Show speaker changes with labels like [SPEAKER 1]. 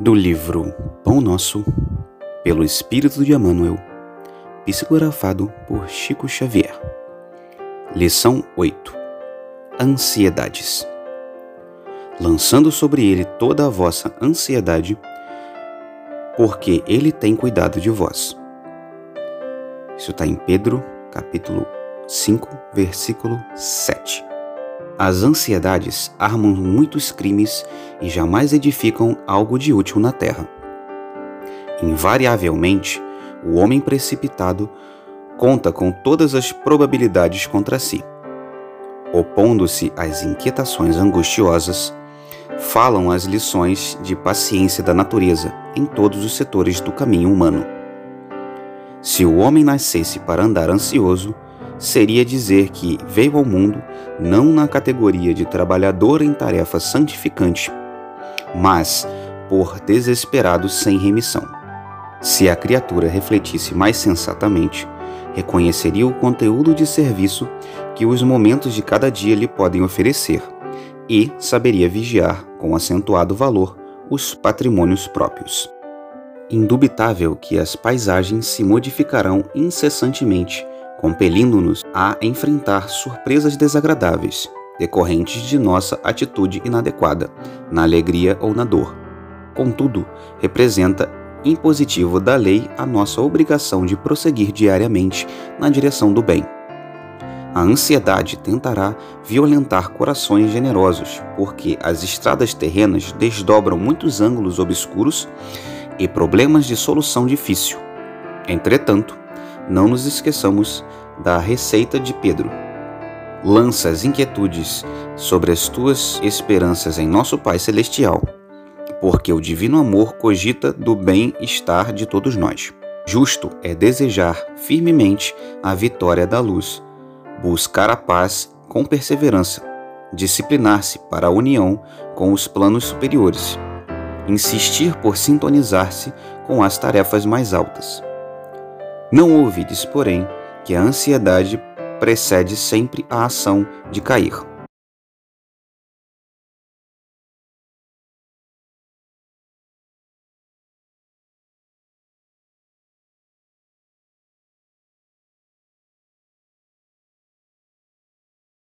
[SPEAKER 1] Do livro Pão Nosso, pelo Espírito de Emmanuel, psicografado por Chico Xavier. Lição 8 Ansiedades Lançando sobre ele toda a vossa ansiedade, porque ele tem cuidado de vós. Isso está em Pedro, capítulo 5, versículo 7. As ansiedades armam muitos crimes e jamais edificam algo de útil na terra. Invariavelmente, o homem precipitado conta com todas as probabilidades contra si. Opondo-se às inquietações angustiosas, falam as lições de paciência da natureza em todos os setores do caminho humano. Se o homem nascesse para andar ansioso, seria dizer que veio ao mundo não na categoria de trabalhador em tarefa santificante, mas por desesperado sem remissão. Se a criatura refletisse mais sensatamente, reconheceria o conteúdo de serviço que os momentos de cada dia lhe podem oferecer e saberia vigiar com acentuado valor os patrimônios próprios. Indubitável que as paisagens se modificarão incessantemente compelindo-nos a enfrentar surpresas desagradáveis, decorrentes de nossa atitude inadequada, na alegria ou na dor. Contudo, representa impositivo da lei a nossa obrigação de prosseguir diariamente na direção do bem. A ansiedade tentará violentar corações generosos, porque as estradas terrenas desdobram muitos ângulos obscuros e problemas de solução difícil. Entretanto, não nos esqueçamos da receita de Pedro. Lança as inquietudes sobre as tuas esperanças em nosso Pai Celestial, porque o divino amor cogita do bem-estar de todos nós. Justo é desejar firmemente a vitória da luz, buscar a paz com perseverança, disciplinar-se para a união com os planos superiores, insistir por sintonizar-se com as tarefas mais altas não ouvides, porém, que a ansiedade precede sempre a ação de cair.